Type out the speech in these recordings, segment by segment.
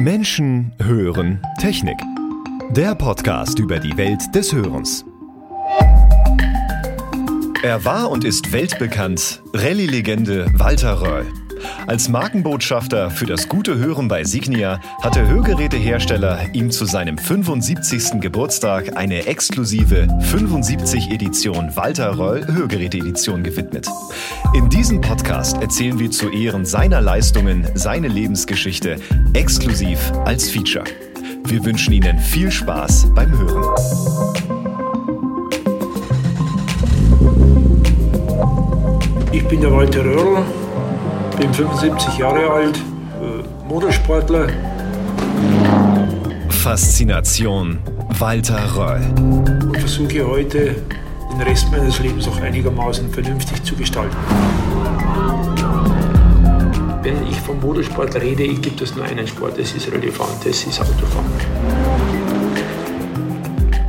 Menschen hören Technik. Der Podcast über die Welt des Hörens. Er war und ist weltbekannt, Rallye-Legende Walter Röll. Als Markenbotschafter für das gute Hören bei Signia hat der Hörgerätehersteller ihm zu seinem 75. Geburtstag eine exklusive 75 Edition Walter Röll Hörgeräte-Edition gewidmet. In diesem Podcast erzählen wir zu Ehren seiner Leistungen seine Lebensgeschichte exklusiv als Feature. Wir wünschen Ihnen viel Spaß beim Hören. Ich bin der Walter Röhrl, bin 75 Jahre alt, äh, Motorsportler. Faszination Walter Röll. Und versuche heute den Rest meines Lebens auch einigermaßen vernünftig zu gestalten. Wenn ich vom Motorsport rede, gibt es nur einen Sport, das ist relevant, das ist Autofahren.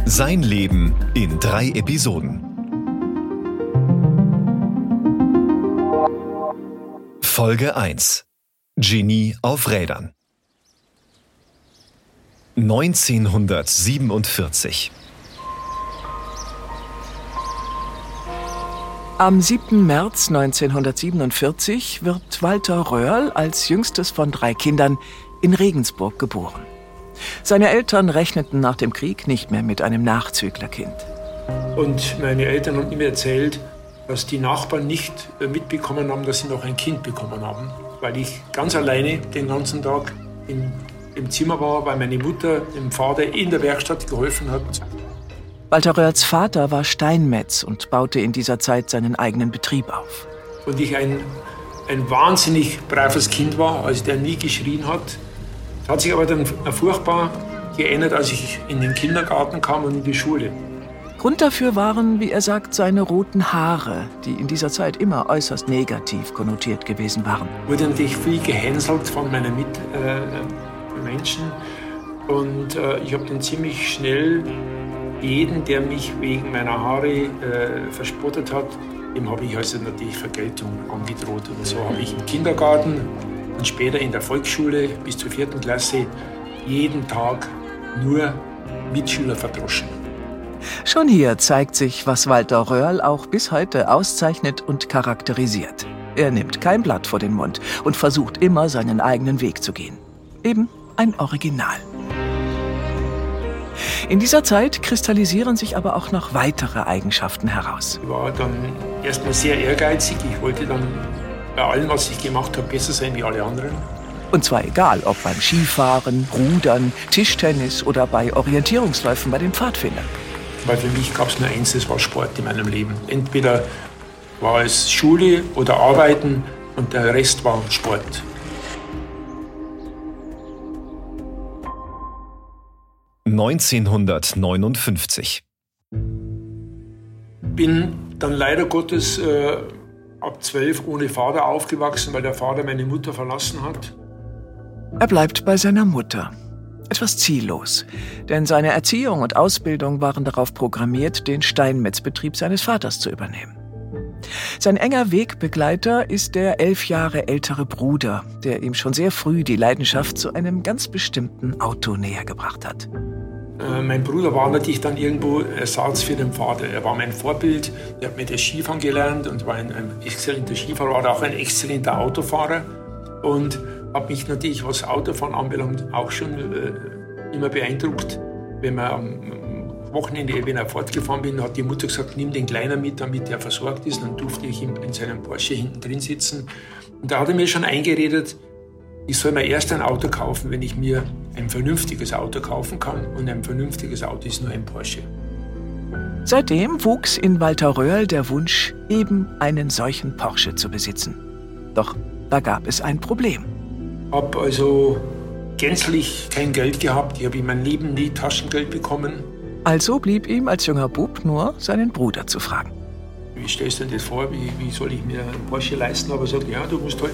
Sein Leben in drei Episoden. Folge 1. Genie auf Rädern. 1947. Am 7. März 1947 wird Walter Röhrl als jüngstes von drei Kindern in Regensburg geboren. Seine Eltern rechneten nach dem Krieg nicht mehr mit einem Nachzüglerkind. Und meine Eltern haben mir erzählt, dass die Nachbarn nicht äh, mitbekommen haben, dass sie noch ein Kind bekommen haben, weil ich ganz alleine den ganzen Tag im, im Zimmer war, weil meine Mutter dem Vater in der Werkstatt geholfen hat. Walter Röhrls Vater war Steinmetz und baute in dieser Zeit seinen eigenen Betrieb auf. Und ich ein, ein wahnsinnig braves Kind war, also der nie geschrien hat. Das hat sich aber dann furchtbar geändert, als ich in den Kindergarten kam und in die Schule. Grund dafür waren, wie er sagt, seine roten Haare, die in dieser Zeit immer äußerst negativ konnotiert gewesen waren. Wurde natürlich viel gehänselt von meinen Mitmenschen. Äh, und äh, ich habe dann ziemlich schnell jeden, der mich wegen meiner Haare äh, verspottet hat, dem habe ich also natürlich Vergeltung angedroht. Und so habe ich im Kindergarten und später in der Volksschule bis zur vierten Klasse jeden Tag nur Mitschüler verdroschen. Schon hier zeigt sich, was Walter Röhrl auch bis heute auszeichnet und charakterisiert. Er nimmt kein Blatt vor den Mund und versucht immer seinen eigenen Weg zu gehen. Eben ein Original. In dieser Zeit kristallisieren sich aber auch noch weitere Eigenschaften heraus. Ich war dann erstmal sehr ehrgeizig. Ich wollte dann bei allem, was ich gemacht habe, besser sein wie alle anderen. Und zwar egal, ob beim Skifahren, Rudern, Tischtennis oder bei Orientierungsläufen bei den Pfadfindern. Weil für mich gab es nur eins, das war Sport in meinem Leben. Entweder war es Schule oder Arbeiten und der Rest war Sport. ...1959. Bin dann leider Gottes äh, ab zwölf ohne Vater aufgewachsen, weil der Vater meine Mutter verlassen hat. Er bleibt bei seiner Mutter etwas ziellos, denn seine Erziehung und Ausbildung waren darauf programmiert, den Steinmetzbetrieb seines Vaters zu übernehmen. Sein enger Wegbegleiter ist der elf Jahre ältere Bruder, der ihm schon sehr früh die Leidenschaft zu einem ganz bestimmten Auto näher gebracht hat. Äh, mein Bruder war natürlich dann irgendwo Ersatz für den Vater. Er war mein Vorbild, er hat mit der Skifahren gelernt und war ein, ein exzellenter Skifahrer, war auch ein exzellenter Autofahrer. Und habe mich natürlich, was Autofahren anbelangt, auch schon äh, immer beeindruckt. Wenn man am Wochenende, wenn er fortgefahren bin, hat die Mutter gesagt, nimm den Kleiner mit, damit er versorgt ist. Dann durfte ich in, in seinem Porsche hinten drin sitzen. Und da hat er mir schon eingeredet, ich soll mir erst ein Auto kaufen, wenn ich mir ein vernünftiges Auto kaufen kann. Und ein vernünftiges Auto ist nur ein Porsche. Seitdem wuchs in Walter Röhrl der Wunsch, eben einen solchen Porsche zu besitzen. Doch da gab es ein Problem habe also gänzlich kein Geld gehabt. Ich habe in meinem Leben nie Taschengeld bekommen. Also blieb ihm als junger Bub nur seinen Bruder zu fragen. Wie stellst du dir das vor? Wie, wie soll ich mir einen Porsche leisten? Aber er sagt, ja, du musst halt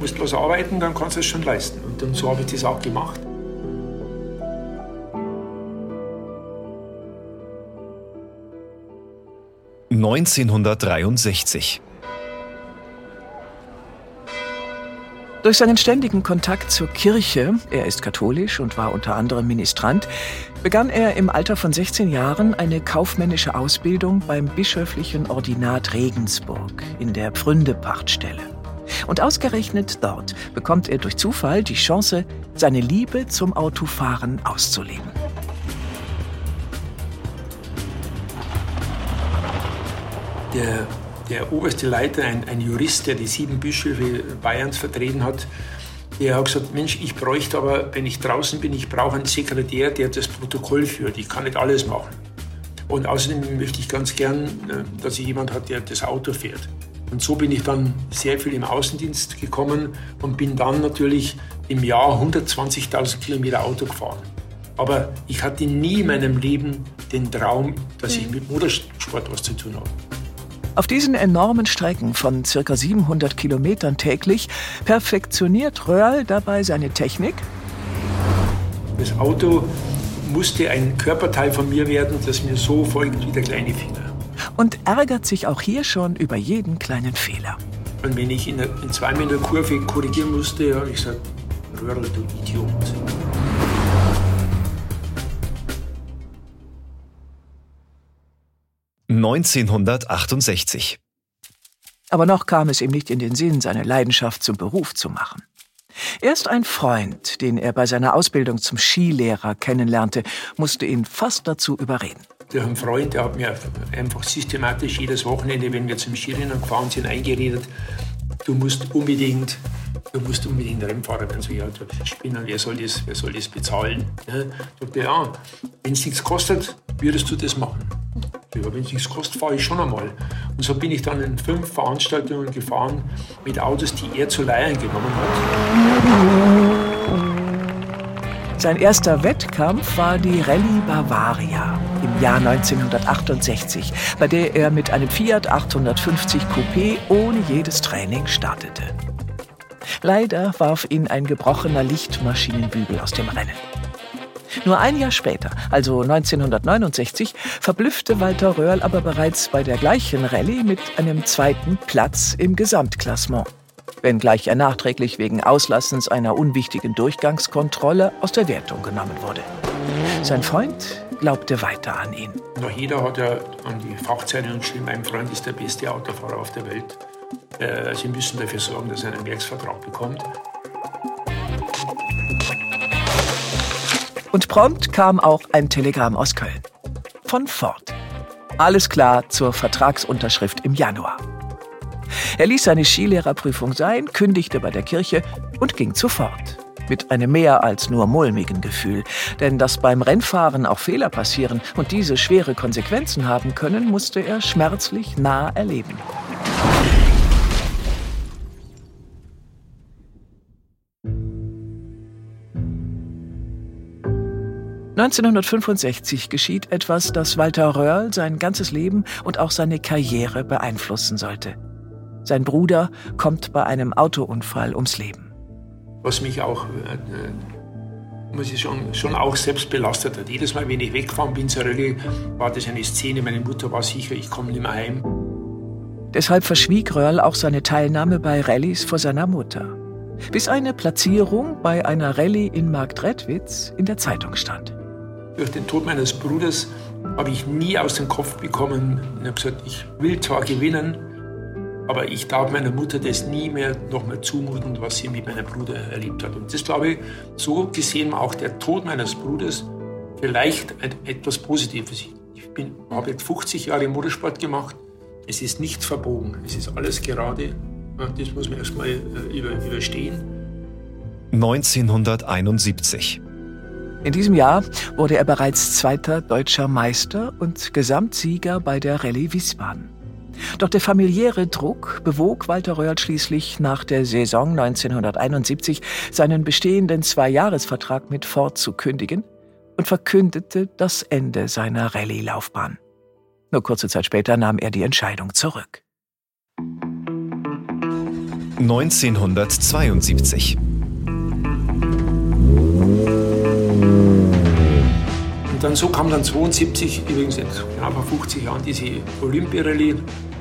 musst was arbeiten, dann kannst du es schon leisten. Und dann so habe ich das auch gemacht. Neunzehnhundertdreiundsechzig. Durch seinen ständigen Kontakt zur Kirche, er ist katholisch und war unter anderem Ministrant, begann er im Alter von 16 Jahren eine kaufmännische Ausbildung beim bischöflichen Ordinat Regensburg in der Pfründe-Pachtstelle. Und ausgerechnet dort bekommt er durch Zufall die Chance, seine Liebe zum Autofahren auszuleben. Der der oberste Leiter, ein, ein Jurist, der die sieben Bischöfe Bayerns vertreten hat, der hat gesagt, Mensch, ich bräuchte aber, wenn ich draußen bin, ich brauche einen Sekretär, der das Protokoll führt. Ich kann nicht alles machen. Und außerdem möchte ich ganz gern, äh, dass ich jemand hat, der das Auto fährt. Und so bin ich dann sehr viel im Außendienst gekommen und bin dann natürlich im Jahr 120.000 Kilometer Auto gefahren. Aber ich hatte nie in meinem Leben den Traum, dass ich mit Motorsport was zu tun habe. Auf diesen enormen Strecken von ca. 700 Kilometern täglich perfektioniert Röhrl dabei seine Technik. Das Auto musste ein Körperteil von mir werden, das mir so folgt wie der kleine Finger. Und ärgert sich auch hier schon über jeden kleinen Fehler. Und wenn ich in, in zwei Meter Kurve korrigieren musste, habe ich gesagt, Röhrl, du Idiot. 1968. Aber noch kam es ihm nicht in den Sinn, seine Leidenschaft zum Beruf zu machen. Erst ein Freund, den er bei seiner Ausbildung zum Skilehrer kennenlernte, musste ihn fast dazu überreden. Der ein Freund, der hat mir einfach systematisch jedes Wochenende, wenn wir zum Skirennen gefahren sind, eingeredet, du musst unbedingt, du musst unbedingt Rennfahrer werden. So, ja, Spinnen, wer soll das, wer soll das bezahlen? Ja, sagte, ja, wenn es nichts kostet, würdest du das machen. Ja, wenn es nichts kostet, fahre ich schon einmal. Und so bin ich dann in fünf Veranstaltungen gefahren mit Autos, die er zu Leihen genommen hat. Sein erster Wettkampf war die Rallye Bavaria Jahr 1968, bei der er mit einem Fiat 850 Coupé ohne jedes Training startete. Leider warf ihn ein gebrochener Lichtmaschinenbügel aus dem Rennen. Nur ein Jahr später, also 1969, verblüffte Walter Röhrl aber bereits bei der gleichen Rallye mit einem zweiten Platz im Gesamtklassement. Wenngleich er nachträglich wegen Auslassens einer unwichtigen Durchgangskontrolle aus der Wertung genommen wurde. Sein Freund glaubte weiter an ihn. Jeder hat ja an die Fachzeiten geschrieben, mein Freund ist der beste Autofahrer auf der Welt. Äh, Sie müssen dafür sorgen, dass er einen Werksvertrag bekommt. Und prompt kam auch ein Telegramm aus Köln. Von Ford. Alles klar zur Vertragsunterschrift im Januar. Er ließ seine Skilehrerprüfung sein, kündigte bei der Kirche und ging zu Ford. Mit einem mehr als nur mulmigen Gefühl. Denn dass beim Rennfahren auch Fehler passieren und diese schwere Konsequenzen haben können, musste er schmerzlich nah erleben. 1965 geschieht etwas, das Walter Röhrl sein ganzes Leben und auch seine Karriere beeinflussen sollte. Sein Bruder kommt bei einem Autounfall ums Leben. Was mich auch, äh, äh, muss ich schon, schon auch selbst belastet hat. Jedes Mal, wenn ich weggefahren bin zur Rallye, war das eine Szene. Meine Mutter war sicher, ich komme nicht mehr heim. Deshalb verschwieg Röhrl auch seine Teilnahme bei Rallyes vor seiner Mutter. Bis eine Platzierung bei einer Rallye in Marktredwitz in der Zeitung stand. Durch den Tod meines Bruders habe ich nie aus dem Kopf bekommen und habe gesagt, ich will zwar gewinnen, aber ich darf meiner Mutter das nie mehr noch mal zumuten, was sie mit meinem Bruder erlebt hat. Und das glaube ich, so gesehen auch der Tod meines Bruders vielleicht etwas Positives. Ich bin, habe jetzt 50 Jahre Motorsport gemacht. Es ist nichts verbogen. Es ist alles gerade. Das muss man erstmal äh, überstehen. 1971. In diesem Jahr wurde er bereits zweiter deutscher Meister und Gesamtsieger bei der Rallye Wiesbaden. Doch der familiäre Druck bewog Walter Röhrl schließlich nach der Saison 1971 seinen bestehenden Zweijahresvertrag mit Ford zu kündigen und verkündete das Ende seiner Rallye-Laufbahn. Nur kurze Zeit später nahm er die Entscheidung zurück. 1972 dann so kam dann 72, übrigens jetzt genau vor 50 Jahren, diese Olympiarallye,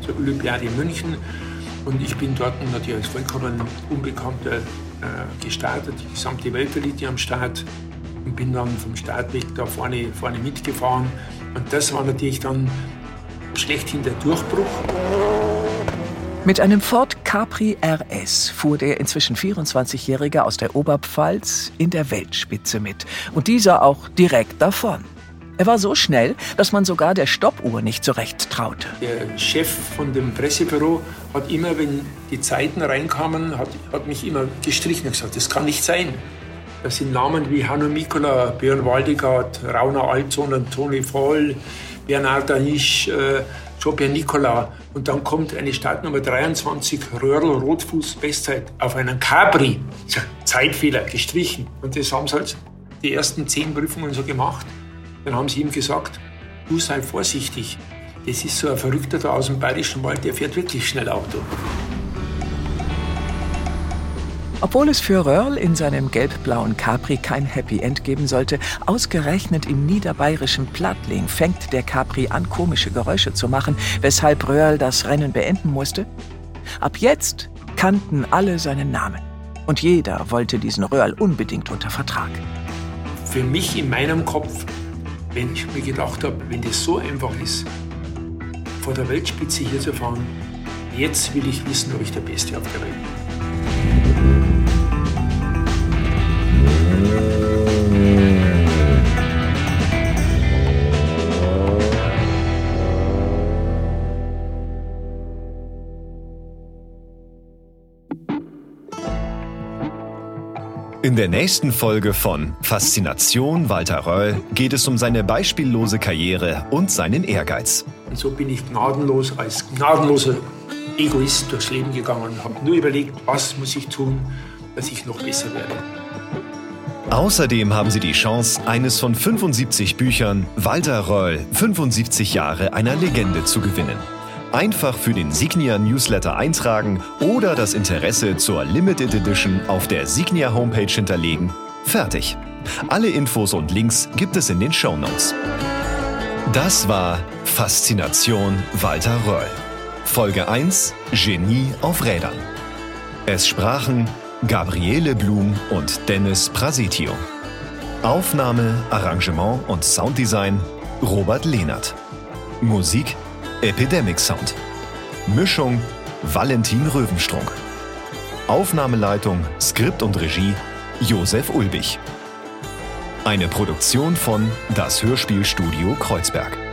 zur Olympiade in München. Und ich bin dort natürlich als vollkommen Unbekannter äh, gestartet, die gesamte Weltelite am Start und bin dann vom Start weg da vorne, vorne mitgefahren. Und das war natürlich dann schlechthin der Durchbruch. Mit einem Ford Capri RS fuhr der inzwischen 24-Jährige aus der Oberpfalz in der Weltspitze mit. Und dieser auch direkt davon. Er war so schnell, dass man sogar der Stoppuhr nicht so recht traute. Der Chef von dem Pressebüro hat immer, wenn die Zeiten reinkamen, hat, hat mich immer gestrichen und gesagt, das kann nicht sein. Das sind Namen wie Hanno Mikola, Björn Waldegard, Rauna Alzon, Toni Voll, Bernard Danisch, äh, Jean-Pierre Nicolas. Und dann kommt eine Startnummer 23, Röhrl Rotfuß, Bestzeit, auf einen Capri. Zeitfehler, gestrichen. Und das haben sie halt die ersten zehn Prüfungen so gemacht. Dann haben sie ihm gesagt, du sei vorsichtig. Das ist so ein Verrückter da aus dem Bayerischen Wald, der fährt wirklich schnell Auto. Obwohl es für Röhrl in seinem gelb-blauen Capri kein Happy End geben sollte, ausgerechnet im niederbayerischen Plattling fängt der Capri an, komische Geräusche zu machen, weshalb Röhrl das Rennen beenden musste. Ab jetzt kannten alle seinen Namen. Und jeder wollte diesen Röhrl unbedingt unter Vertrag. Für mich in meinem Kopf, wenn ich mir gedacht habe, wenn das so einfach ist, vor der Weltspitze hier zu fahren, jetzt will ich wissen, ob ich der Beste auf der Welt bin. In der nächsten Folge von Faszination Walter Röll geht es um seine beispiellose Karriere und seinen Ehrgeiz. Und so bin ich gnadenlos als gnadenloser Egoist durchs Leben gegangen und habe nur überlegt, was muss ich tun, dass ich noch besser werde. Außerdem haben Sie die Chance, eines von 75 Büchern Walter Röll 75 Jahre einer Legende zu gewinnen. Einfach für den Signia Newsletter eintragen oder das Interesse zur Limited Edition auf der Signia Homepage hinterlegen. Fertig. Alle Infos und Links gibt es in den Show Notes. Das war Faszination Walter Röll. Folge 1 Genie auf Rädern. Es sprachen Gabriele Blum und Dennis Prasetio. Aufnahme, Arrangement und Sounddesign Robert Lehnert. Musik Epidemic Sound. Mischung Valentin Röwenstrunk. Aufnahmeleitung, Skript und Regie Josef Ulbich. Eine Produktion von Das Hörspielstudio Kreuzberg.